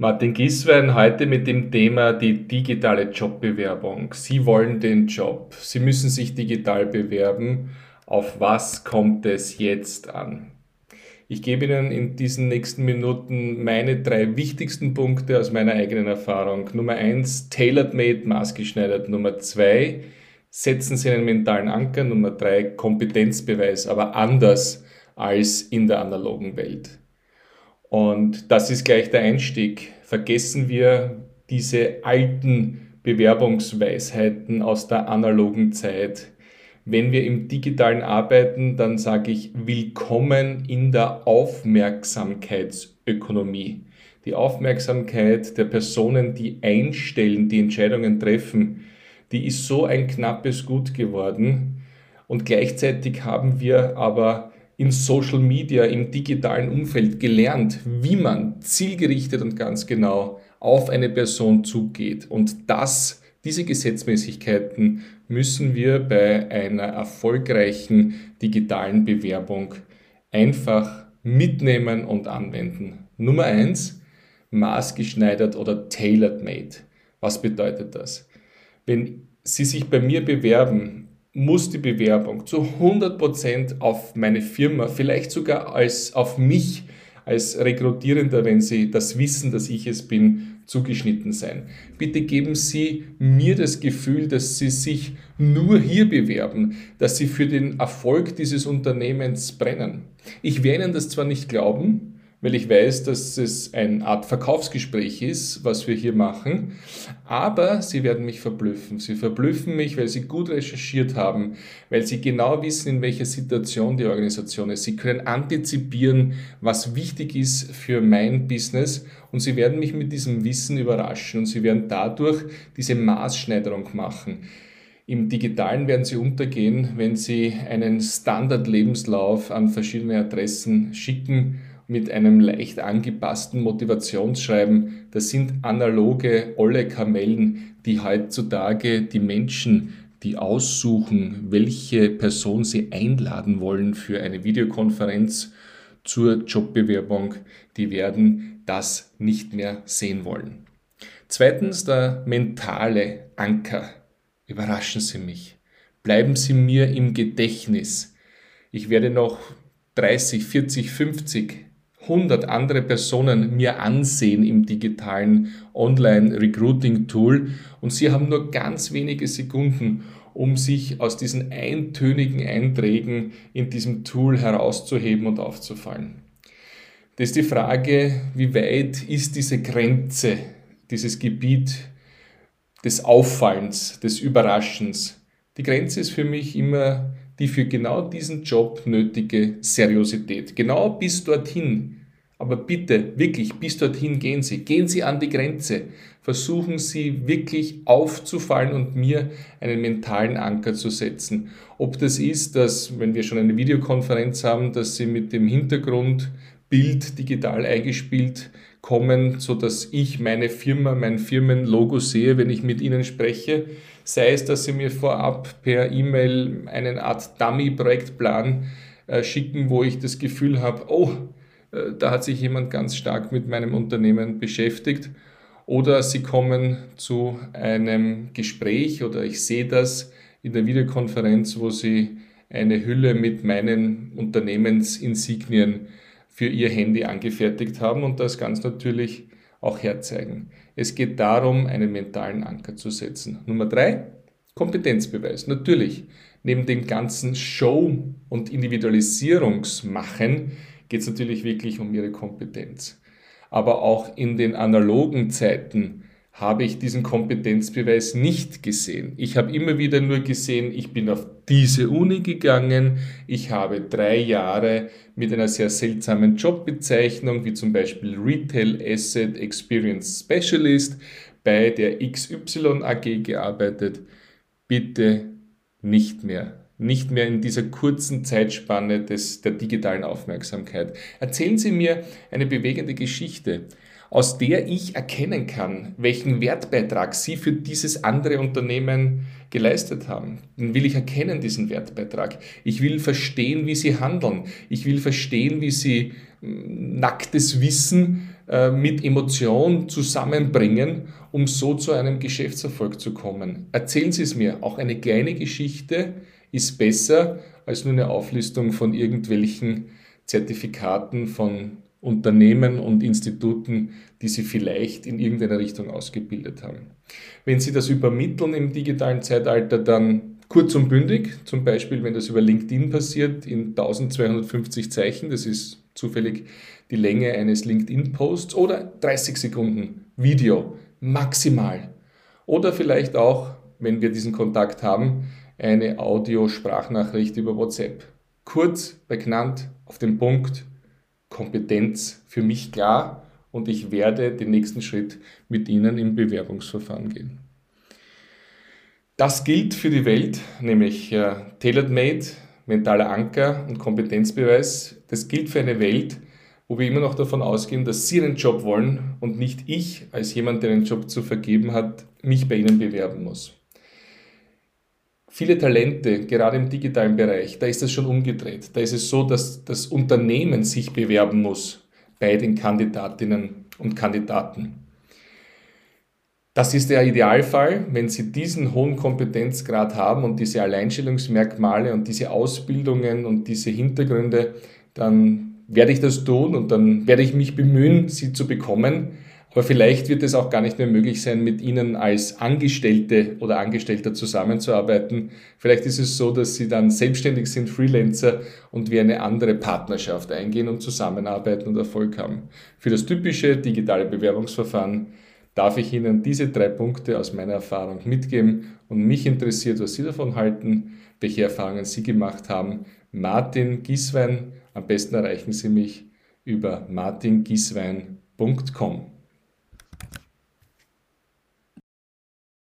Martin Giswein heute mit dem Thema die digitale Jobbewerbung. Sie wollen den Job. Sie müssen sich digital bewerben. Auf was kommt es jetzt an? Ich gebe Ihnen in diesen nächsten Minuten meine drei wichtigsten Punkte aus meiner eigenen Erfahrung. Nummer eins, tailored made, maßgeschneidert. Nummer zwei, setzen Sie einen mentalen Anker. Nummer drei, Kompetenzbeweis, aber anders als in der analogen Welt. Und das ist gleich der Einstieg. Vergessen wir diese alten Bewerbungsweisheiten aus der analogen Zeit. Wenn wir im digitalen arbeiten, dann sage ich willkommen in der Aufmerksamkeitsökonomie. Die Aufmerksamkeit der Personen, die einstellen, die Entscheidungen treffen, die ist so ein knappes Gut geworden. Und gleichzeitig haben wir aber in Social Media, im digitalen Umfeld gelernt, wie man zielgerichtet und ganz genau auf eine Person zugeht. Und das, diese Gesetzmäßigkeiten müssen wir bei einer erfolgreichen digitalen Bewerbung einfach mitnehmen und anwenden. Nummer eins, maßgeschneidert oder tailored made. Was bedeutet das? Wenn Sie sich bei mir bewerben muss die Bewerbung zu 100% auf meine Firma, vielleicht sogar als auf mich als Rekrutierender, wenn Sie das wissen, dass ich es bin, zugeschnitten sein. Bitte geben Sie mir das Gefühl, dass Sie sich nur hier bewerben, dass Sie für den Erfolg dieses Unternehmens brennen. Ich werde Ihnen das zwar nicht glauben, weil ich weiß, dass es eine Art Verkaufsgespräch ist, was wir hier machen. Aber sie werden mich verblüffen. Sie verblüffen mich, weil sie gut recherchiert haben, weil sie genau wissen, in welcher Situation die Organisation ist. Sie können antizipieren, was wichtig ist für mein Business und sie werden mich mit diesem Wissen überraschen und sie werden dadurch diese Maßschneiderung machen. Im digitalen werden sie untergehen, wenn sie einen Standardlebenslauf an verschiedene Adressen schicken mit einem leicht angepassten Motivationsschreiben. Das sind analoge, olle Kamellen, die heutzutage die Menschen, die aussuchen, welche Person sie einladen wollen für eine Videokonferenz zur Jobbewerbung, die werden das nicht mehr sehen wollen. Zweitens der mentale Anker. Überraschen Sie mich. Bleiben Sie mir im Gedächtnis. Ich werde noch 30, 40, 50 100 andere Personen mir ansehen im digitalen Online-Recruiting-Tool und sie haben nur ganz wenige Sekunden, um sich aus diesen eintönigen Einträgen in diesem Tool herauszuheben und aufzufallen. Das ist die Frage, wie weit ist diese Grenze, dieses Gebiet des Auffallens, des Überraschens. Die Grenze ist für mich immer die für genau diesen Job nötige Seriosität. Genau bis dorthin aber bitte, wirklich, bis dorthin gehen Sie. Gehen Sie an die Grenze. Versuchen Sie wirklich aufzufallen und mir einen mentalen Anker zu setzen. Ob das ist, dass, wenn wir schon eine Videokonferenz haben, dass Sie mit dem Hintergrundbild digital eingespielt kommen, so dass ich meine Firma, mein Firmenlogo sehe, wenn ich mit Ihnen spreche. Sei es, dass Sie mir vorab per E-Mail eine Art Dummy-Projektplan äh, schicken, wo ich das Gefühl habe, oh, äh, da hat sich jemand ganz stark mit meinem Unternehmen beschäftigt. Oder Sie kommen zu einem Gespräch oder ich sehe das in der Videokonferenz, wo Sie eine Hülle mit meinen Unternehmensinsignien für Ihr Handy angefertigt haben und das ganz natürlich auch herzeigen. Es geht darum, einen mentalen Anker zu setzen. Nummer drei, Kompetenzbeweis. Natürlich, neben dem ganzen Show- und Individualisierungsmachen geht es natürlich wirklich um ihre Kompetenz. Aber auch in den analogen Zeiten habe ich diesen Kompetenzbeweis nicht gesehen. Ich habe immer wieder nur gesehen, ich bin auf diese Uni gegangen, ich habe drei Jahre mit einer sehr seltsamen Jobbezeichnung, wie zum Beispiel Retail Asset Experience Specialist bei der XY AG gearbeitet. Bitte nicht mehr nicht mehr in dieser kurzen Zeitspanne des, der digitalen Aufmerksamkeit. Erzählen Sie mir eine bewegende Geschichte, aus der ich erkennen kann, welchen Wertbeitrag Sie für dieses andere Unternehmen geleistet haben. Den will ich erkennen, diesen Wertbeitrag. Ich will verstehen, wie Sie handeln. Ich will verstehen, wie Sie hm, nacktes Wissen äh, mit Emotion zusammenbringen, um so zu einem Geschäftserfolg zu kommen. Erzählen Sie es mir. Auch eine kleine Geschichte ist besser als nur eine Auflistung von irgendwelchen Zertifikaten von Unternehmen und Instituten, die Sie vielleicht in irgendeiner Richtung ausgebildet haben. Wenn Sie das übermitteln im digitalen Zeitalter, dann kurz und bündig, zum Beispiel wenn das über LinkedIn passiert, in 1250 Zeichen, das ist zufällig die Länge eines LinkedIn-Posts, oder 30 Sekunden Video, maximal. Oder vielleicht auch, wenn wir diesen Kontakt haben, eine Audio-Sprachnachricht über WhatsApp. Kurz, prägnant, auf den Punkt, Kompetenz für mich klar und ich werde den nächsten Schritt mit Ihnen im Bewerbungsverfahren gehen. Das gilt für die Welt, nämlich äh, Tailored Made, mentaler Anker und Kompetenzbeweis. Das gilt für eine Welt, wo wir immer noch davon ausgehen, dass Sie einen Job wollen und nicht ich als jemand, der einen Job zu vergeben hat, mich bei Ihnen bewerben muss. Viele Talente, gerade im digitalen Bereich, da ist das schon umgedreht. Da ist es so, dass das Unternehmen sich bewerben muss bei den Kandidatinnen und Kandidaten. Das ist der Idealfall, wenn Sie diesen hohen Kompetenzgrad haben und diese Alleinstellungsmerkmale und diese Ausbildungen und diese Hintergründe, dann werde ich das tun und dann werde ich mich bemühen, sie zu bekommen. Aber vielleicht wird es auch gar nicht mehr möglich sein, mit Ihnen als Angestellte oder Angestellter zusammenzuarbeiten. Vielleicht ist es so, dass Sie dann selbstständig sind, Freelancer und wir eine andere Partnerschaft eingehen und zusammenarbeiten und Erfolg haben. Für das typische digitale Bewerbungsverfahren darf ich Ihnen diese drei Punkte aus meiner Erfahrung mitgeben und mich interessiert, was Sie davon halten, welche Erfahrungen Sie gemacht haben. Martin Gieswein, am besten erreichen Sie mich über martingieswein.com.